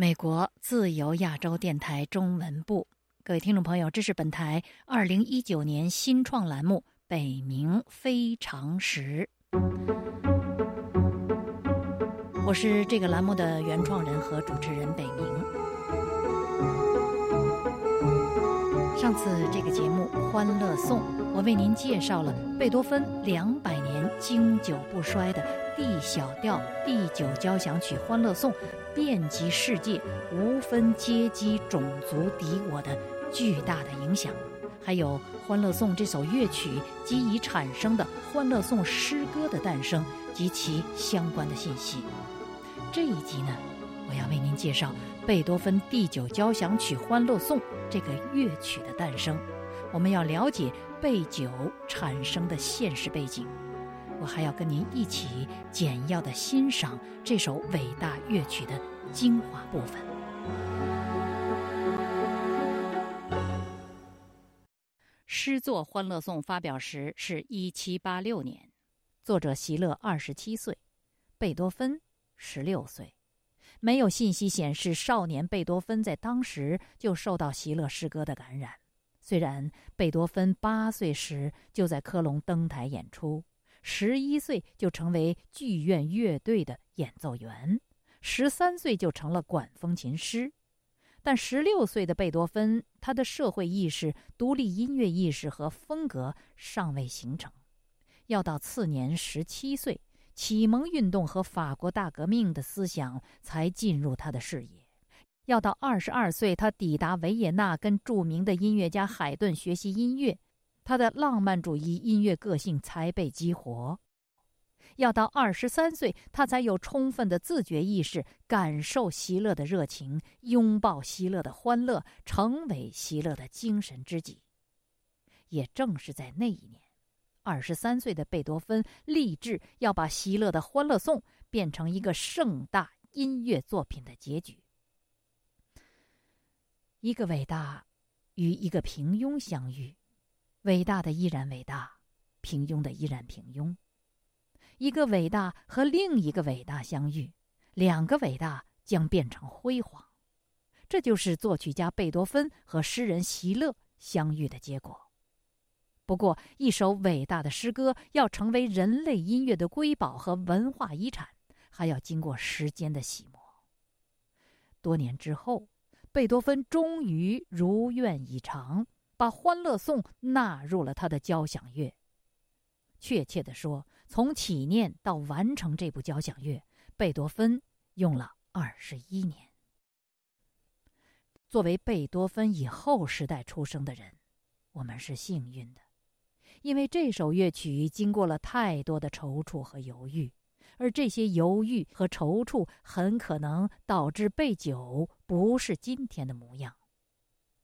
美国自由亚洲电台中文部，各位听众朋友，这是本台二零一九年新创栏目《北冥非常时》，我是这个栏目的原创人和主持人北冥。上次这个节目《欢乐颂》，我为您介绍了贝多芬两百年经久不衰的 D 小调第九交响曲《欢乐颂》。遍及世界，无分阶级、种族、敌我的巨大的影响，还有《欢乐颂》这首乐曲及已产生的《欢乐颂》诗歌的诞生及其相关的信息。这一集呢，我要为您介绍贝多芬第九交响曲《欢乐颂》这个乐曲的诞生。我们要了解贝九产生的现实背景。我还要跟您一起简要的欣赏这首伟大乐曲的精华部分。诗作《欢乐颂》发表时是一七八六年，作者席勒二十七岁，贝多芬十六岁。没有信息显示少年贝多芬在当时就受到席勒诗歌的感染。虽然贝多芬八岁时就在科隆登台演出。十一岁就成为剧院乐队的演奏员，十三岁就成了管风琴师，但十六岁的贝多芬，他的社会意识、独立音乐意识和风格尚未形成，要到次年十七岁，启蒙运动和法国大革命的思想才进入他的视野，要到二十二岁，他抵达维也纳，跟著名的音乐家海顿学习音乐。他的浪漫主义音乐个性才被激活，要到二十三岁，他才有充分的自觉意识，感受席勒的热情，拥抱席勒的欢乐，成为席勒的精神知己。也正是在那一年，二十三岁的贝多芬立志要把席勒的《欢乐颂》变成一个盛大音乐作品的结局。一个伟大与一个平庸相遇。伟大的依然伟大，平庸的依然平庸。一个伟大和另一个伟大相遇，两个伟大将变成辉煌。这就是作曲家贝多芬和诗人席勒相遇的结果。不过，一首伟大的诗歌要成为人类音乐的瑰宝和文化遗产，还要经过时间的洗磨。多年之后，贝多芬终于如愿以偿。把《欢乐颂》纳入了他的交响乐。确切的说，从起念到完成这部交响乐，贝多芬用了二十一年。作为贝多芬以后时代出生的人，我们是幸运的，因为这首乐曲经过了太多的踌躇和犹豫，而这些犹豫和踌躇很可能导致贝九不是今天的模样。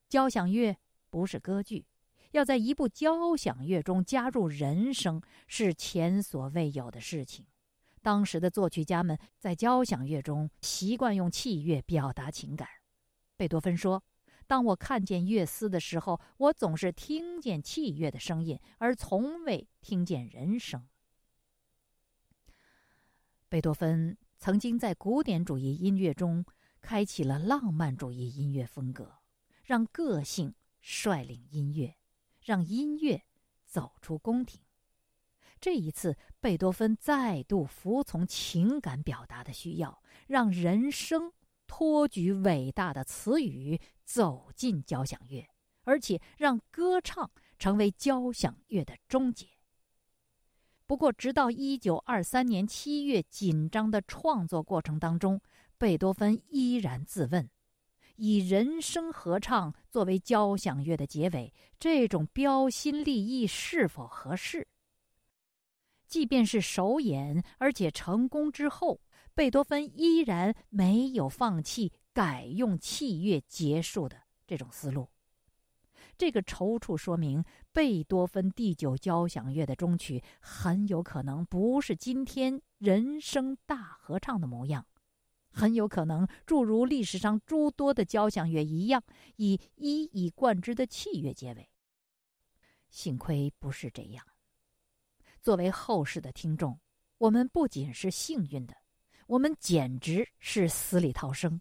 交响乐。不是歌剧，要在一部交响乐中加入人声是前所未有的事情。当时的作曲家们在交响乐中习惯用器乐表达情感。贝多芬说：“当我看见乐思的时候，我总是听见器乐的声音，而从未听见人声。”贝多芬曾经在古典主义音乐中开启了浪漫主义音乐风格，让个性。率领音乐，让音乐走出宫廷。这一次，贝多芬再度服从情感表达的需要，让人声托举伟大的词语走进交响乐，而且让歌唱成为交响乐的终结。不过，直到一九二三年七月，紧张的创作过程当中，贝多芬依然自问。以人声合唱作为交响乐的结尾，这种标新立异是否合适？即便是首演而且成功之后，贝多芬依然没有放弃改用器乐结束的这种思路。这个踌躇说明，贝多芬第九交响乐的终曲很有可能不是今天人声大合唱的模样。很有可能，诸如历史上诸多的交响乐一样，以一以贯之的器乐结尾。幸亏不是这样。作为后世的听众，我们不仅是幸运的，我们简直是死里逃生。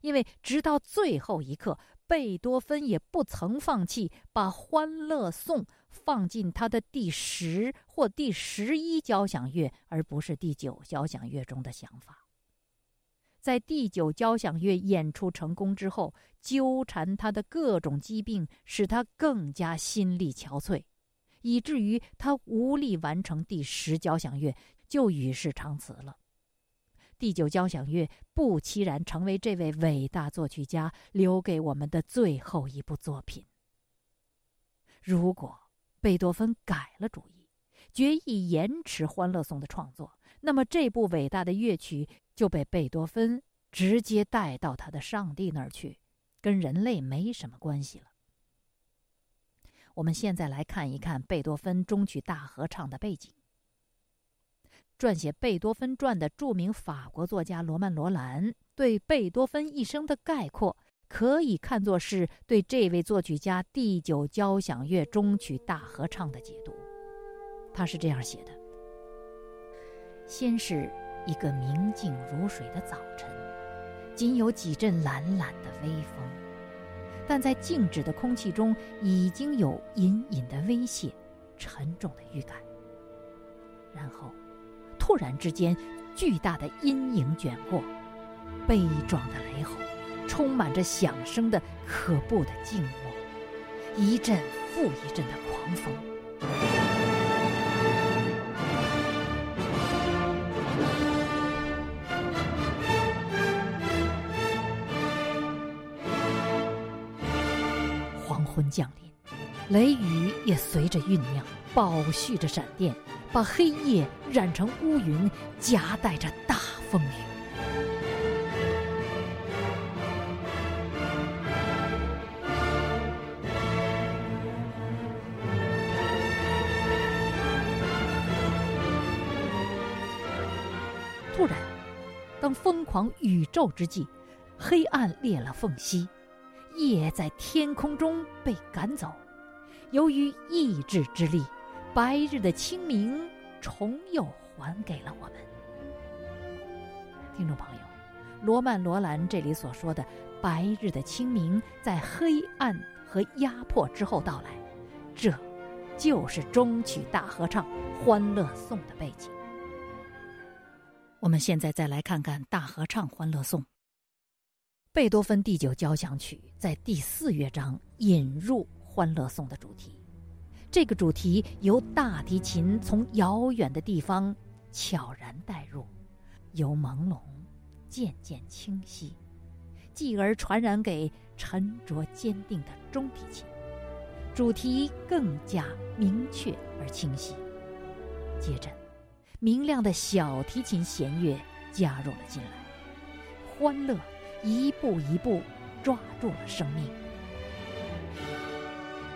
因为直到最后一刻，贝多芬也不曾放弃把《欢乐颂》放进他的第十或第十一交响乐，而不是第九交响乐中的想法。在第九交响乐演出成功之后，纠缠他的各种疾病使他更加心力憔悴，以至于他无力完成第十交响乐，就与世长辞了。第九交响乐不期然成为这位伟大作曲家留给我们的最后一部作品。如果贝多芬改了主意，决意延迟《欢乐颂》的创作，那么这部伟大的乐曲就被贝多芬直接带到他的上帝那儿去，跟人类没什么关系了。我们现在来看一看贝多芬终曲大合唱的背景。撰写《贝多芬传》的著名法国作家罗曼·罗兰对贝多芬一生的概括，可以看作是对这位作曲家第九交响乐终曲大合唱的解读。他是这样写的：先是一个明净如水的早晨，仅有几阵懒懒的微风，但在静止的空气中已经有隐隐的威胁、沉重的预感。然后。突然之间，巨大的阴影卷过，悲壮的雷吼，充满着响声的可怖的静默，一阵复一阵的狂风。昏降临，雷雨也随着酝酿，暴蓄着闪电。把黑夜染成乌云，夹带着大风雨。突然，当疯狂宇宙之际，黑暗裂了缝隙，夜在天空中被赶走。由于意志之力。白日的清明重又还给了我们，听众朋友，罗曼·罗兰这里所说的白日的清明，在黑暗和压迫之后到来，这，就是终曲大合唱《欢乐颂》的背景。我们现在再来看看大合唱《欢乐颂》。贝多芬第九交响曲在第四乐章引入《欢乐颂》的主题。这个主题由大提琴从遥远的地方悄然带入，由朦胧渐渐清晰，继而传染给沉着坚定的中提琴，主题更加明确而清晰。接着，明亮的小提琴弦乐加入了进来，欢乐一步一步抓住了生命，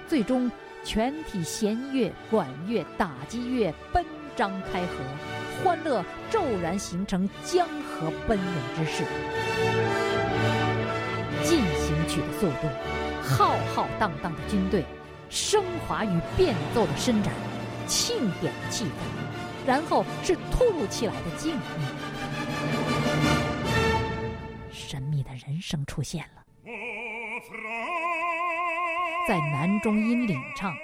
最终。全体弦乐、管乐、打击乐奔张开合，欢乐骤然形成江河奔涌之势。进行曲的速度，浩浩荡荡的军队，升华与变奏的伸展，庆典的气氛，然后是突如其来的静谧。人声出现了。在男中音领唱、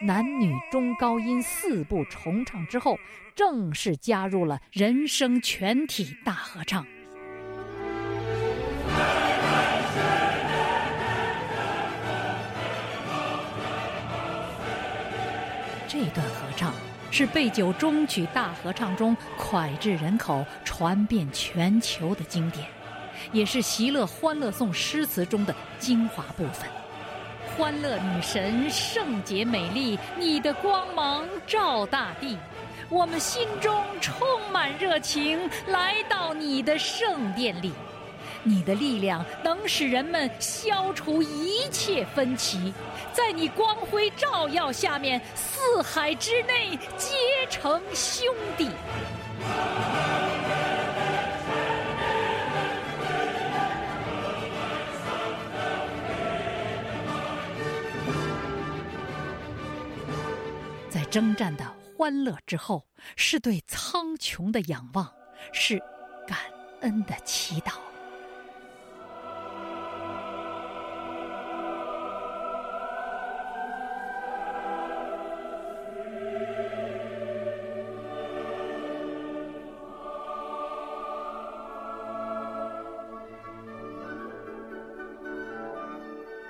男女中高音四部重唱之后，正式加入了人声全体大合唱。这段合唱是贝九中曲大合唱中脍炙人口、传遍全球的经典，也是席勒《欢乐颂》诗词中的精华部分。欢乐女神，圣洁美丽，你的光芒照大地，我们心中充满热情，来到你的圣殿里，你的力量能使人们消除一切分歧，在你光辉照耀下面，四海之内皆成兄弟。征战的欢乐之后是对苍穹的仰望是感恩的祈祷。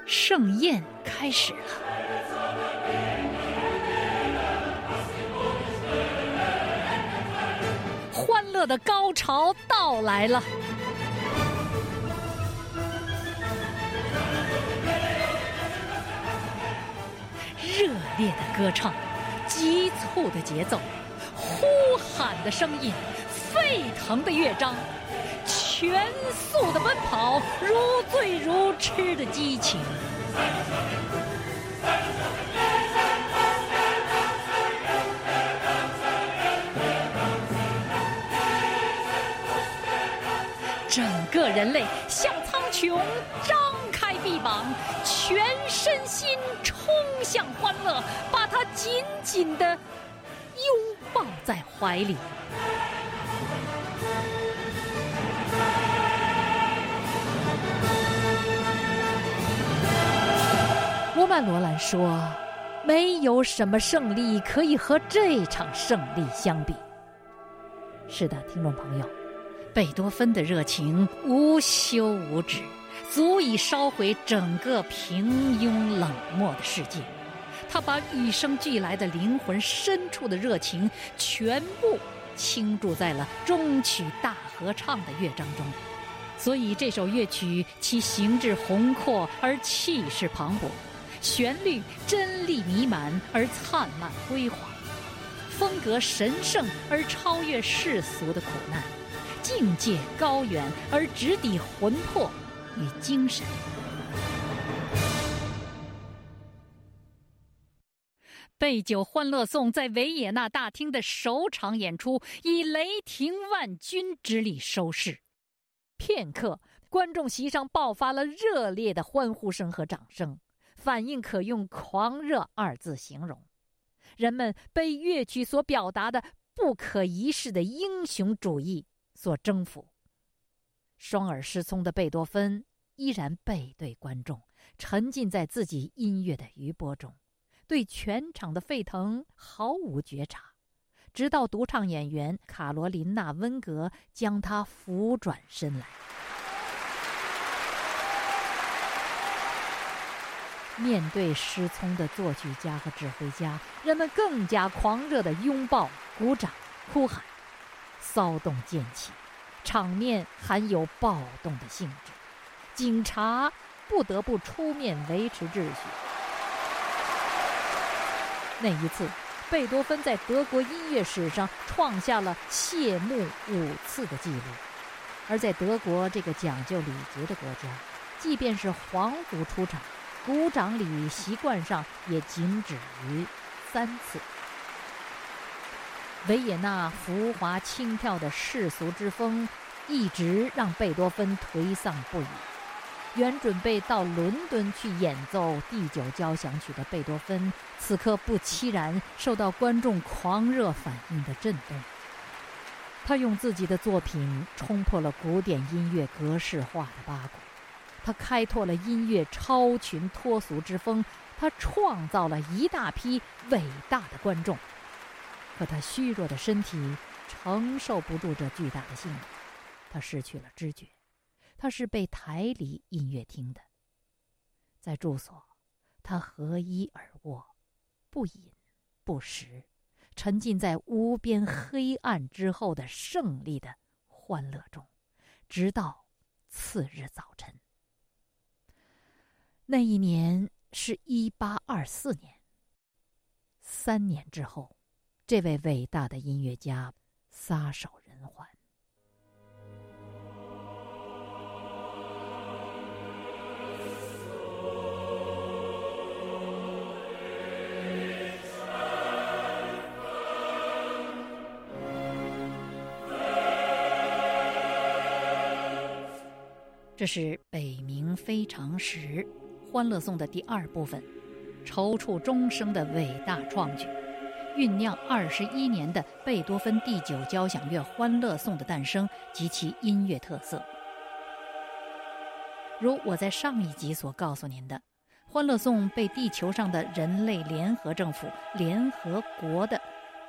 盛宴开始了。的高潮到来了。热烈的歌唱，急促的节奏，呼喊的声音，沸腾的乐章，全速的奔跑，如醉如痴的激情。整个人类向苍穹，张开臂膀，全身心冲向欢乐，把它紧紧的拥抱在怀里。罗曼·罗兰说：“没有什么胜利可以和这场胜利相比。”是的，听众朋友，贝多芬的热情无休无止，足以烧毁整个平庸冷漠的世界。他把与生俱来的灵魂深处的热情全部倾注在了终曲大合唱的乐章中，所以这首乐曲其形制宏阔而气势磅礴。旋律真丽弥漫而灿烂辉煌，风格神圣而超越世俗的苦难，境界高远而直抵魂魄与精神。贝酒欢乐颂在维也纳大厅的首场演出以雷霆万钧之力收视，片刻，观众席上爆发了热烈的欢呼声和掌声。反应可用“狂热”二字形容，人们被乐曲所表达的不可一世的英雄主义做征服。双耳失聪的贝多芬依然背对观众，沉浸在自己音乐的余波中，对全场的沸腾毫无觉察，直到独唱演员卡罗琳娜·温格将他扶转身来。面对失聪的作曲家和指挥家，人们更加狂热的拥抱、鼓掌、哭喊，骚动渐起，场面含有暴动的性质，警察不得不出面维持秩序。那一次，贝多芬在德国音乐史上创下了谢幕五次的记录，而在德国这个讲究礼节的国家，即便是皇族出场。鼓掌礼习惯上也仅止于三次。维也纳浮华轻佻的世俗之风，一直让贝多芬颓丧不已。原准备到伦敦去演奏第九交响曲的贝多芬，此刻不期然受到观众狂热反应的震动。他用自己的作品冲破了古典音乐格式化的八股。他开拓了音乐超群脱俗之风，他创造了一大批伟大的观众，可他虚弱的身体承受不住这巨大的信仰，他失去了知觉，他是被抬离音乐厅的。在住所，他合衣而卧，不饮不食，沉浸在无边黑暗之后的胜利的欢乐中，直到次日早晨。那一年是一八二四年。三年之后，这位伟大的音乐家撒手人寰。这是北冥非常时。《欢乐颂》的第二部分，踌躇终生的伟大创举，酝酿二十一年的贝多芬第九交响乐《欢乐颂》的诞生及其音乐特色。如我在上一集所告诉您的，《欢乐颂》被地球上的人类联合政府联合国的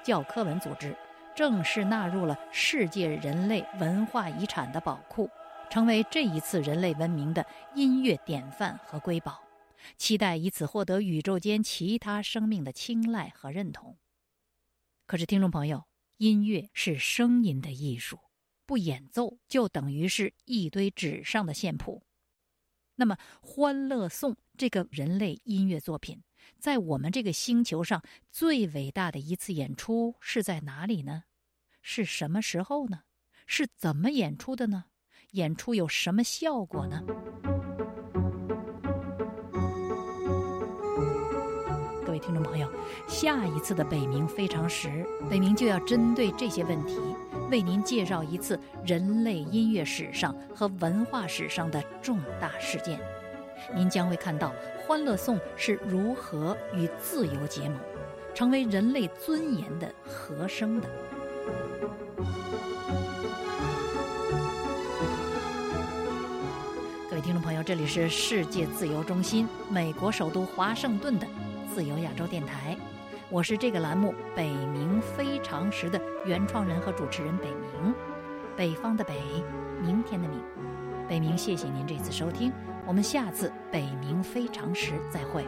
教科文组织正式纳入了世界人类文化遗产的宝库。成为这一次人类文明的音乐典范和瑰宝，期待以此获得宇宙间其他生命的青睐和认同。可是，听众朋友，音乐是声音的艺术，不演奏就等于是一堆纸上的线谱。那么，《欢乐颂》这个人类音乐作品，在我们这个星球上最伟大的一次演出是在哪里呢？是什么时候呢？是怎么演出的呢？演出有什么效果呢？听众朋友，下一次的北冥非常时，北冥就要针对这些问题，为您介绍一次人类音乐史上和文化史上的重大事件。您将会看到《欢乐颂》是如何与自由结盟，成为人类尊严的和声的。各位听众朋友，这里是世界自由中心，美国首都华盛顿的自由亚洲电台，我是这个栏目《北冥非常时》的原创人和主持人北冥，北方的北，明天的明，北冥，谢谢您这次收听，我们下次《北冥非常时》再会。